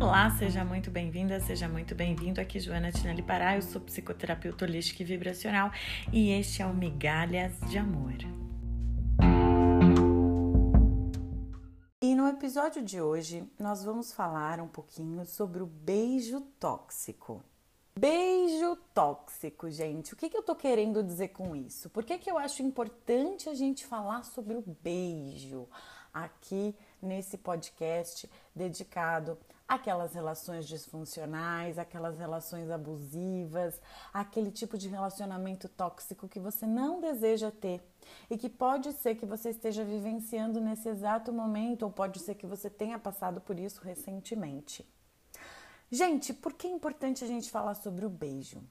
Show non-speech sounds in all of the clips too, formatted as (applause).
Olá, seja muito bem-vinda, seja muito bem-vindo. Aqui Joana Tinelli Pará, eu sou psicoterapeuta holística e vibracional e este é o Migalhas de Amor. E no episódio de hoje nós vamos falar um pouquinho sobre o beijo tóxico. Beijo tóxico, gente. O que, que eu tô querendo dizer com isso? Por que, que eu acho importante a gente falar sobre o beijo aqui nesse podcast dedicado àquelas relações disfuncionais, aquelas relações abusivas, aquele tipo de relacionamento tóxico que você não deseja ter e que pode ser que você esteja vivenciando nesse exato momento ou pode ser que você tenha passado por isso recentemente. Gente, por que é importante a gente falar sobre o beijo?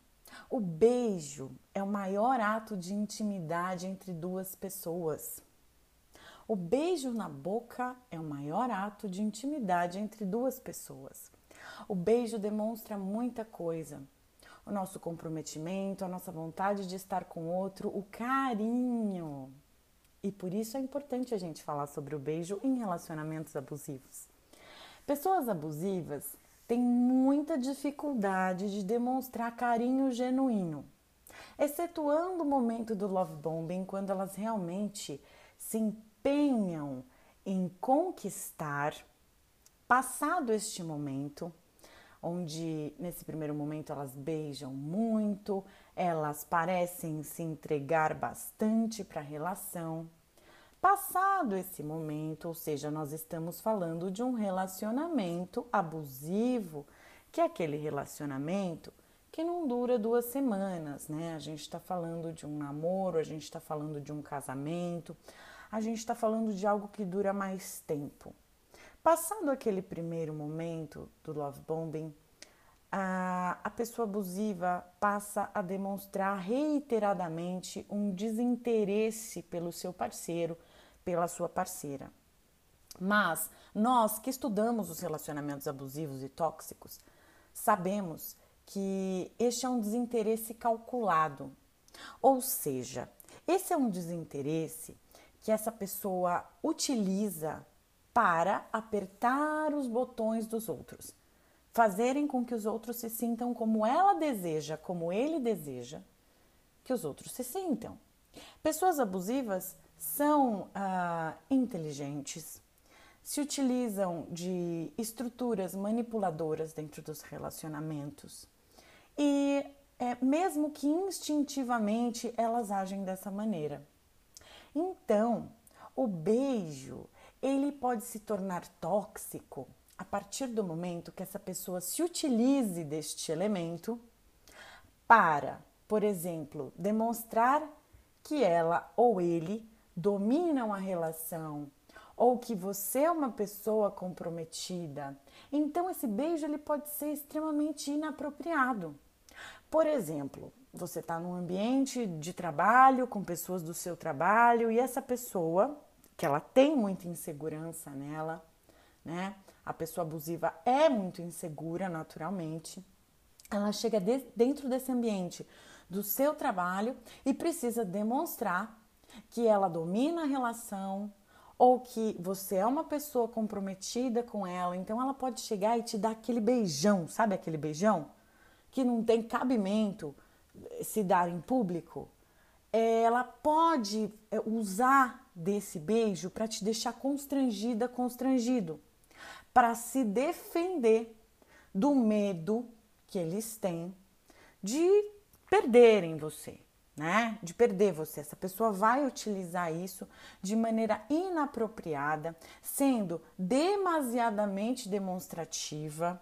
O beijo é o maior ato de intimidade entre duas pessoas. O beijo na boca é o maior ato de intimidade entre duas pessoas. O beijo demonstra muita coisa. O nosso comprometimento, a nossa vontade de estar com o outro, o carinho. E por isso é importante a gente falar sobre o beijo em relacionamentos abusivos. Pessoas abusivas têm muita dificuldade de demonstrar carinho genuíno, excetuando o momento do love bombing, quando elas realmente se empenham em conquistar. Passado este momento, onde nesse primeiro momento elas beijam muito, elas parecem se entregar bastante para a relação, Passado esse momento, ou seja, nós estamos falando de um relacionamento abusivo, que é aquele relacionamento que não dura duas semanas, né? A gente está falando de um namoro, a gente está falando de um casamento, a gente está falando de algo que dura mais tempo. Passado aquele primeiro momento do love bombing, a, a pessoa abusiva passa a demonstrar reiteradamente um desinteresse pelo seu parceiro, pela sua parceira. Mas nós que estudamos os relacionamentos abusivos e tóxicos, sabemos que este é um desinteresse calculado. Ou seja, esse é um desinteresse que essa pessoa utiliza para apertar os botões dos outros, fazerem com que os outros se sintam como ela deseja, como ele deseja que os outros se sintam. Pessoas abusivas são ah, inteligentes, se utilizam de estruturas manipuladoras dentro dos relacionamentos e, é, mesmo que instintivamente, elas agem dessa maneira. Então, o beijo ele pode se tornar tóxico a partir do momento que essa pessoa se utilize deste elemento para, por exemplo, demonstrar que ela ou ele dominam a relação ou que você é uma pessoa comprometida, então esse beijo ele pode ser extremamente inapropriado. Por exemplo, você está num ambiente de trabalho com pessoas do seu trabalho e essa pessoa, que ela tem muita insegurança nela, né? A pessoa abusiva é muito insegura naturalmente. Ela chega de, dentro desse ambiente do seu trabalho e precisa demonstrar que ela domina a relação ou que você é uma pessoa comprometida com ela, então ela pode chegar e te dar aquele beijão, sabe aquele beijão que não tem cabimento se dar em público? Ela pode eh, usar desse beijo para te deixar constrangida, constrangido, para se defender do medo que eles têm de perderem você né? De perder você. Essa pessoa vai utilizar isso de maneira inapropriada, sendo demasiadamente demonstrativa,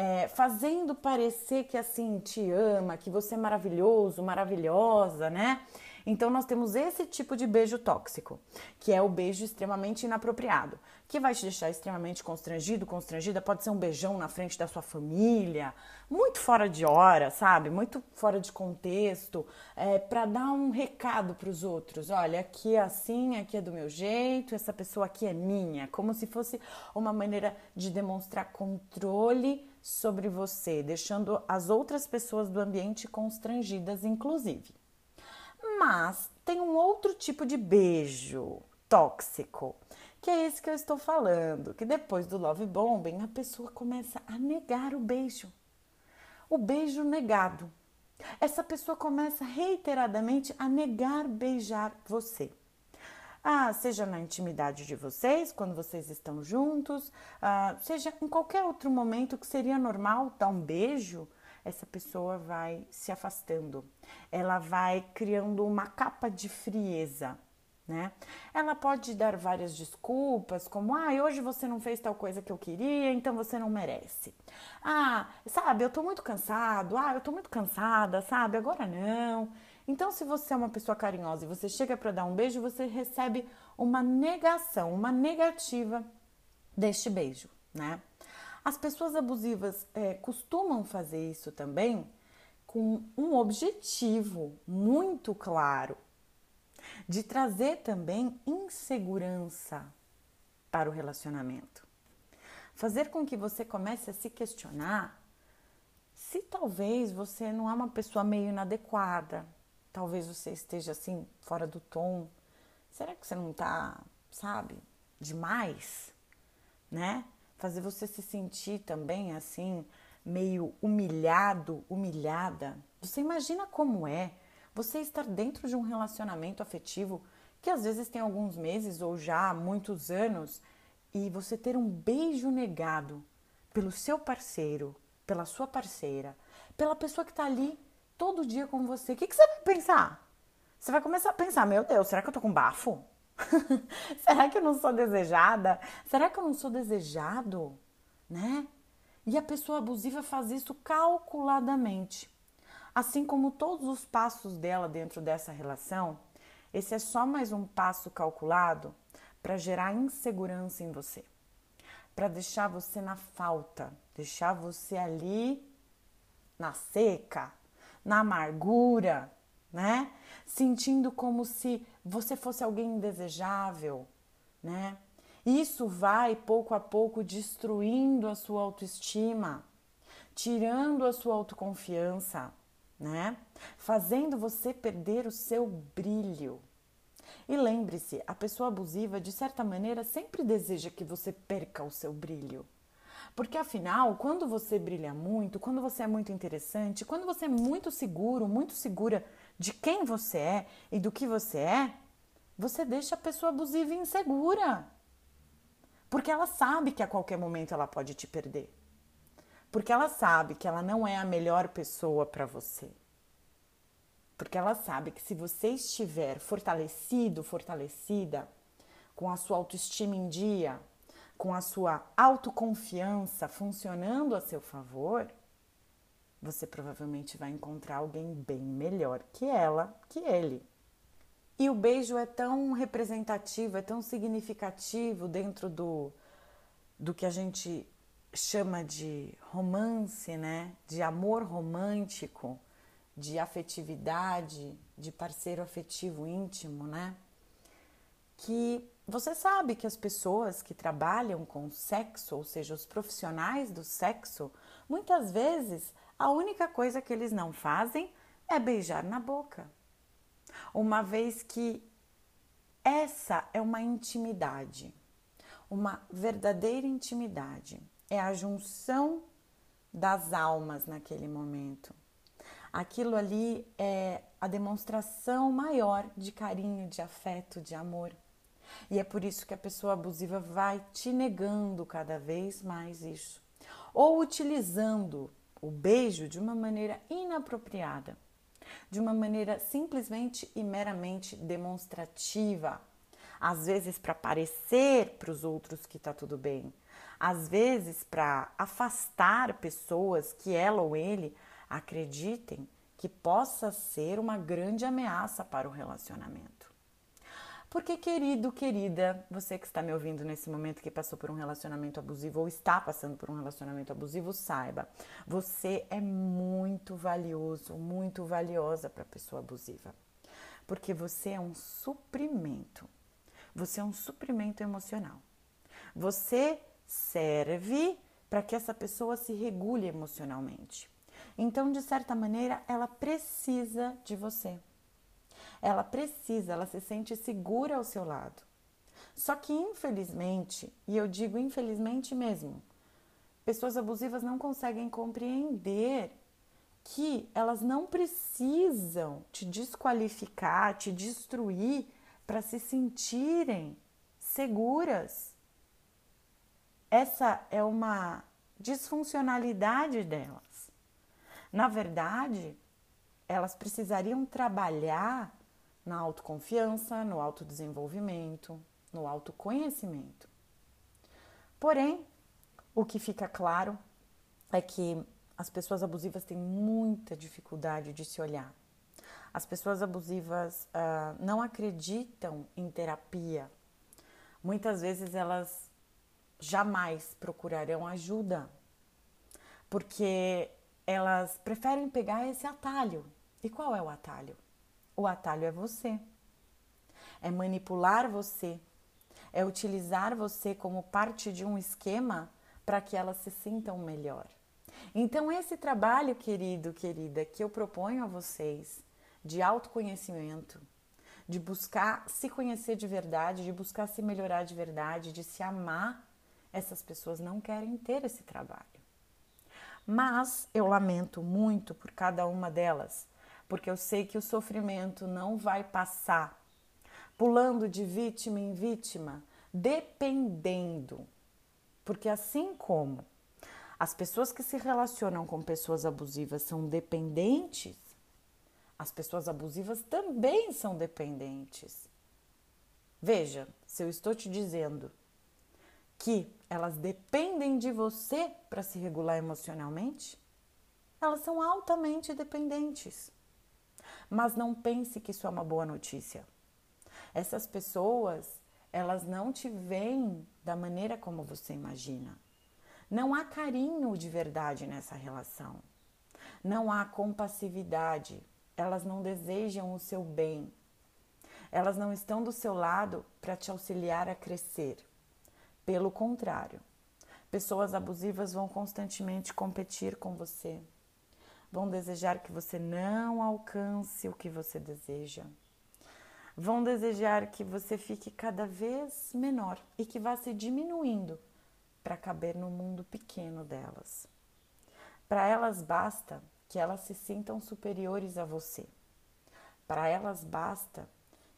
é, fazendo parecer que assim te ama, que você é maravilhoso, maravilhosa, né? Então nós temos esse tipo de beijo tóxico, que é o beijo extremamente inapropriado, que vai te deixar extremamente constrangido, constrangida, pode ser um beijão na frente da sua família, muito fora de hora, sabe? Muito fora de contexto, é, para dar um recado para os outros. Olha, aqui é assim, aqui é do meu jeito, essa pessoa aqui é minha, como se fosse uma maneira de demonstrar controle sobre você, deixando as outras pessoas do ambiente constrangidas, inclusive. Mas tem um outro tipo de beijo tóxico, Que é esse que eu estou falando, que depois do love bombing a pessoa começa a negar o beijo. O beijo negado. Essa pessoa começa reiteradamente a negar beijar você. Ah, seja na intimidade de vocês, quando vocês estão juntos, ah, seja em qualquer outro momento que seria normal dar um beijo, essa pessoa vai se afastando, ela vai criando uma capa de frieza. Né? Ela pode dar várias desculpas, como ah, hoje você não fez tal coisa que eu queria, então você não merece. Ah, sabe, eu tô muito cansado, ah, eu tô muito cansada, sabe, agora não. Então, se você é uma pessoa carinhosa e você chega para dar um beijo, você recebe uma negação, uma negativa deste beijo, né? As pessoas abusivas é, costumam fazer isso também com um objetivo muito claro de trazer também insegurança para o relacionamento. Fazer com que você comece a se questionar se talvez você não é uma pessoa meio inadequada, Talvez você esteja assim, fora do tom. Será que você não tá, sabe, demais? Né? Fazer você se sentir também assim, meio humilhado, humilhada. Você imagina como é você estar dentro de um relacionamento afetivo que às vezes tem alguns meses ou já muitos anos e você ter um beijo negado pelo seu parceiro, pela sua parceira, pela pessoa que está ali todo dia com você, o que, que você vai pensar? Você vai começar a pensar: meu Deus, será que eu tô com bafo? (laughs) será que eu não sou desejada? Será que eu não sou desejado? Né? E a pessoa abusiva faz isso calculadamente. Assim como todos os passos dela dentro dessa relação, esse é só mais um passo calculado para gerar insegurança em você, para deixar você na falta, deixar você ali na seca, na amargura, né? Sentindo como se você fosse alguém indesejável, né? Isso vai pouco a pouco destruindo a sua autoestima, tirando a sua autoconfiança, né? Fazendo você perder o seu brilho. E lembre-se, a pessoa abusiva, de certa maneira, sempre deseja que você perca o seu brilho. Porque afinal, quando você brilha muito, quando você é muito interessante, quando você é muito seguro, muito segura de quem você é e do que você é, você deixa a pessoa abusiva insegura. Porque ela sabe que a qualquer momento ela pode te perder. Porque ela sabe que ela não é a melhor pessoa para você. Porque ela sabe que se você estiver fortalecido, fortalecida, com a sua autoestima em dia, com a sua autoconfiança funcionando a seu favor, você provavelmente vai encontrar alguém bem melhor que ela, que ele. E o beijo é tão representativo, é tão significativo dentro do, do que a gente chama de romance, né? De amor romântico, de afetividade, de parceiro afetivo íntimo, né? Que você sabe que as pessoas que trabalham com sexo, ou seja, os profissionais do sexo, muitas vezes a única coisa que eles não fazem é beijar na boca. Uma vez que essa é uma intimidade, uma verdadeira intimidade, é a junção das almas naquele momento. Aquilo ali é a demonstração maior de carinho, de afeto, de amor. E é por isso que a pessoa abusiva vai te negando cada vez mais isso. Ou utilizando o beijo de uma maneira inapropriada, de uma maneira simplesmente e meramente demonstrativa. Às vezes para parecer para os outros que está tudo bem, às vezes para afastar pessoas que ela ou ele acreditem que possa ser uma grande ameaça para o relacionamento. Porque, querido, querida, você que está me ouvindo nesse momento que passou por um relacionamento abusivo ou está passando por um relacionamento abusivo, saiba, você é muito valioso, muito valiosa para a pessoa abusiva. Porque você é um suprimento. Você é um suprimento emocional. Você serve para que essa pessoa se regule emocionalmente. Então, de certa maneira, ela precisa de você. Ela precisa, ela se sente segura ao seu lado. Só que infelizmente, e eu digo infelizmente mesmo, pessoas abusivas não conseguem compreender que elas não precisam te desqualificar, te destruir para se sentirem seguras. Essa é uma disfuncionalidade delas. Na verdade, elas precisariam trabalhar na autoconfiança, no autodesenvolvimento, no autoconhecimento. Porém, o que fica claro é que as pessoas abusivas têm muita dificuldade de se olhar. As pessoas abusivas uh, não acreditam em terapia. Muitas vezes elas jamais procurarão ajuda, porque elas preferem pegar esse atalho. E qual é o atalho? O atalho é você. É manipular você. É utilizar você como parte de um esquema para que elas se sintam melhor. Então, esse trabalho, querido, querida, que eu proponho a vocês de autoconhecimento, de buscar se conhecer de verdade, de buscar se melhorar de verdade, de se amar, essas pessoas não querem ter esse trabalho. Mas eu lamento muito por cada uma delas, porque eu sei que o sofrimento não vai passar pulando de vítima em vítima, dependendo. Porque assim como as pessoas que se relacionam com pessoas abusivas são dependentes, as pessoas abusivas também são dependentes. Veja, se eu estou te dizendo que elas dependem de você para se regular emocionalmente, elas são altamente dependentes. Mas não pense que isso é uma boa notícia. Essas pessoas, elas não te veem da maneira como você imagina. Não há carinho de verdade nessa relação. Não há compassividade. Elas não desejam o seu bem. Elas não estão do seu lado para te auxiliar a crescer. Pelo contrário, pessoas abusivas vão constantemente competir com você. Vão desejar que você não alcance o que você deseja. Vão desejar que você fique cada vez menor e que vá se diminuindo para caber no mundo pequeno delas. Para elas basta que elas se sintam superiores a você. Para elas basta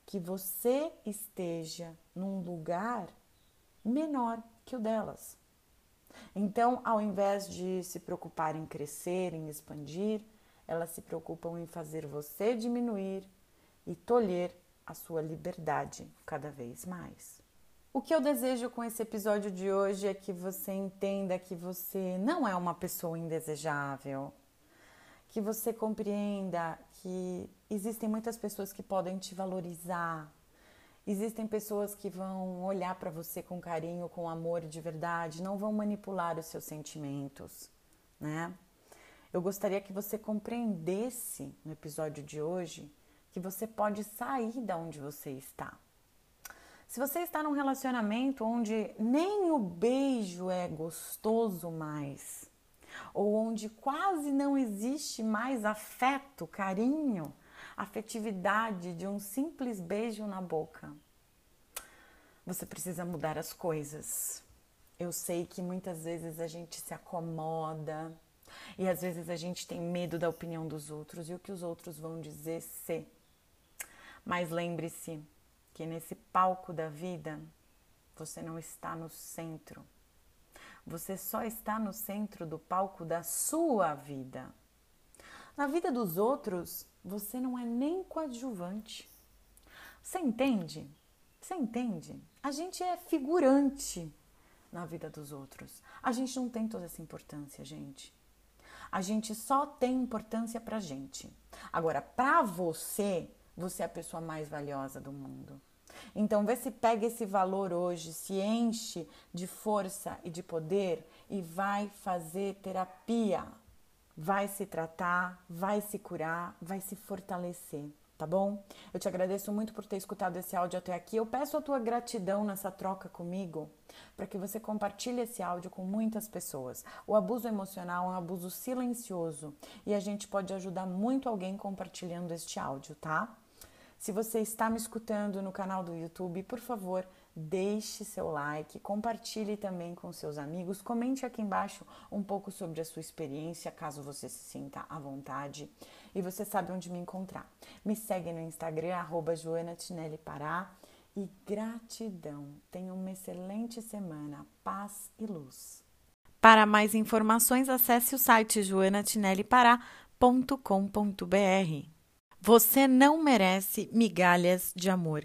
que você esteja num lugar menor que o delas. Então, ao invés de se preocupar em crescer, em expandir, elas se preocupam em fazer você diminuir e tolher a sua liberdade cada vez mais. O que eu desejo com esse episódio de hoje é que você entenda que você não é uma pessoa indesejável, que você compreenda que existem muitas pessoas que podem te valorizar, existem pessoas que vão olhar para você com carinho, com amor de verdade, não vão manipular os seus sentimentos, né? Eu gostaria que você compreendesse no episódio de hoje que você pode sair da onde você está. Se você está num relacionamento onde nem o beijo é gostoso mais, ou onde quase não existe mais afeto, carinho, afetividade de um simples beijo na boca, você precisa mudar as coisas. Eu sei que muitas vezes a gente se acomoda e às vezes a gente tem medo da opinião dos outros e o que os outros vão dizer se. Mas lembre-se, que nesse palco da vida você não está no centro. Você só está no centro do palco da sua vida. Na vida dos outros, você não é nem coadjuvante. Você entende? Você entende? A gente é figurante na vida dos outros. A gente não tem toda essa importância, gente. A gente só tem importância pra gente. Agora, pra você, você é a pessoa mais valiosa do mundo. Então, vê se pega esse valor hoje, se enche de força e de poder e vai fazer terapia. Vai se tratar, vai se curar, vai se fortalecer, tá bom? Eu te agradeço muito por ter escutado esse áudio até aqui. Eu peço a tua gratidão nessa troca comigo para que você compartilhe esse áudio com muitas pessoas. O abuso emocional é um abuso silencioso e a gente pode ajudar muito alguém compartilhando este áudio, tá? Se você está me escutando no canal do YouTube, por favor, deixe seu like, compartilhe também com seus amigos, comente aqui embaixo um pouco sobre a sua experiência, caso você se sinta à vontade. E você sabe onde me encontrar. Me segue no Instagram, arroba Joana Tinelli Pará. E gratidão. Tenha uma excelente semana. Paz e luz. Para mais informações, acesse o site joanatinellipará.com.br. Você não merece migalhas de amor.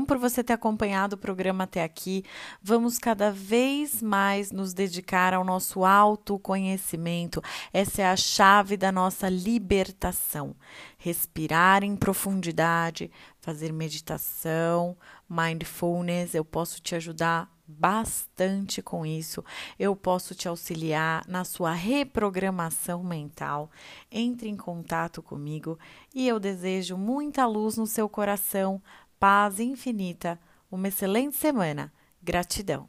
gratidão por você ter acompanhado o programa até aqui. Vamos cada vez mais nos dedicar ao nosso autoconhecimento. Essa é a chave da nossa libertação. Respirar em profundidade, fazer meditação, mindfulness, eu posso te ajudar bastante com isso. Eu posso te auxiliar na sua reprogramação mental. Entre em contato comigo e eu desejo muita luz no seu coração, paz infinita. Uma excelente semana. Gratidão.